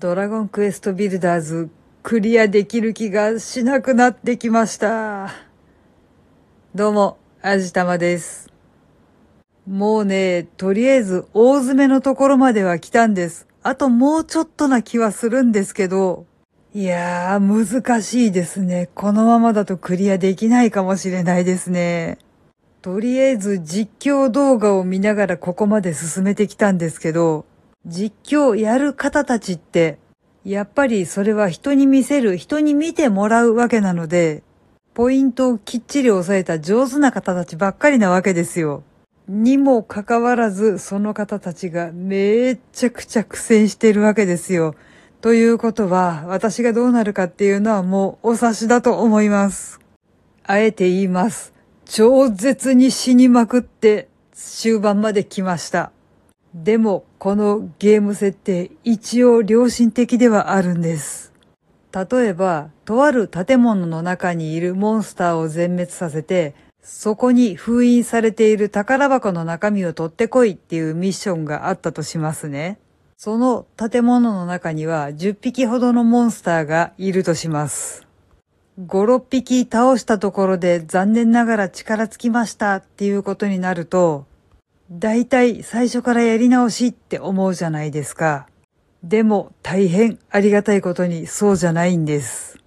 ドラゴンクエストビルダーズクリアできる気がしなくなってきました。どうも、あじたまです。もうね、とりあえず大詰めのところまでは来たんです。あともうちょっとな気はするんですけど、いやー、難しいですね。このままだとクリアできないかもしれないですね。とりあえず実況動画を見ながらここまで進めてきたんですけど、実況やる方たちって、やっぱりそれは人に見せる、人に見てもらうわけなので、ポイントをきっちり押さえた上手な方たちばっかりなわけですよ。にもかかわらず、その方たちがめちゃくちゃ苦戦しているわけですよ。ということは、私がどうなるかっていうのはもうお察しだと思います。あえて言います。超絶に死にまくって終盤まで来ました。でも、このゲーム設定、一応良心的ではあるんです。例えば、とある建物の中にいるモンスターを全滅させて、そこに封印されている宝箱の中身を取ってこいっていうミッションがあったとしますね。その建物の中には10匹ほどのモンスターがいるとします。5、6匹倒したところで残念ながら力尽きましたっていうことになると、だいたい最初からやり直しって思うじゃないですか。でも大変ありがたいことにそうじゃないんです。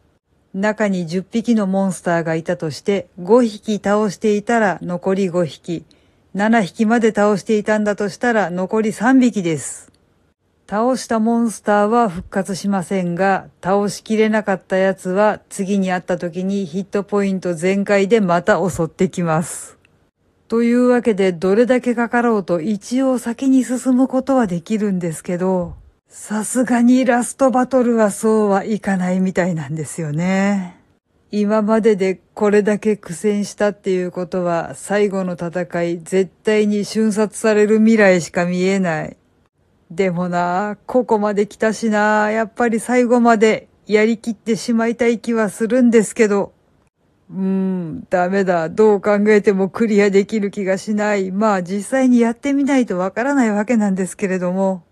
中に10匹のモンスターがいたとして5匹倒していたら残り5匹、7匹まで倒していたんだとしたら残り3匹です。倒したモンスターは復活しませんが、倒しきれなかったやつは次に会った時にヒットポイント全開でまた襲ってきます。というわけでどれだけかかろうと一応先に進むことはできるんですけど、さすがにラストバトルはそうはいかないみたいなんですよね。今まででこれだけ苦戦したっていうことは最後の戦い絶対に瞬殺される未来しか見えない。でもな、ここまで来たしな、やっぱり最後までやりきってしまいたい気はするんですけど。うーん、ダメだ。どう考えてもクリアできる気がしない。まあ実際にやってみないとわからないわけなんですけれども。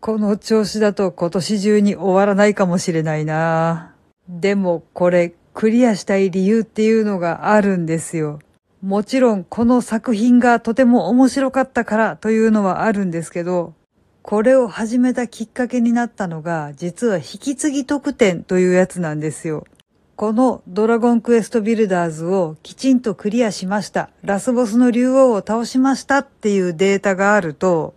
この調子だと今年中に終わらないかもしれないな。でもこれクリアしたい理由っていうのがあるんですよ。もちろんこの作品がとても面白かったからというのはあるんですけど、これを始めたきっかけになったのが、実は引き継ぎ特典というやつなんですよ。このドラゴンクエストビルダーズをきちんとクリアしました。ラスボスの竜王を倒しましたっていうデータがあると、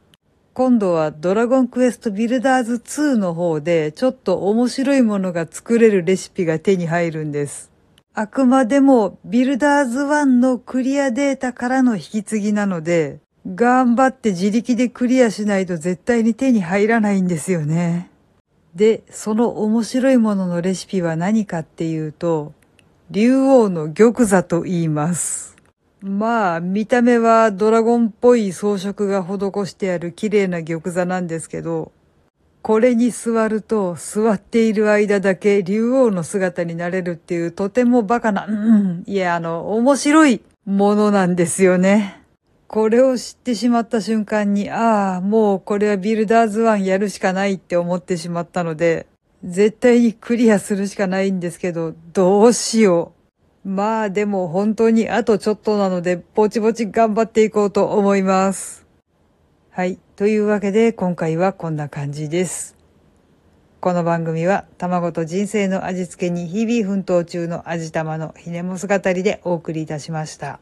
今度はドラゴンクエストビルダーズ2の方でちょっと面白いものが作れるレシピが手に入るんです。あくまでもビルダーズ1のクリアデータからの引き継ぎなので、頑張って自力でクリアしないと絶対に手に入らないんですよね。で、その面白いもののレシピは何かっていうと、竜王の玉座と言います。まあ、見た目はドラゴンっぽい装飾が施してある綺麗な玉座なんですけど、これに座ると座っている間だけ竜王の姿になれるっていうとてもバカな、うん、いや、あの、面白いものなんですよね。これを知ってしまった瞬間に、ああ、もうこれはビルダーズ1やるしかないって思ってしまったので、絶対にクリアするしかないんですけど、どうしよう。まあでも本当にあとちょっとなので、ぼちぼち頑張っていこうと思います。はい。というわけで今回はこんな感じです。この番組は卵と人生の味付けに日々奮闘中の味玉のひねもす語りでお送りいたしました。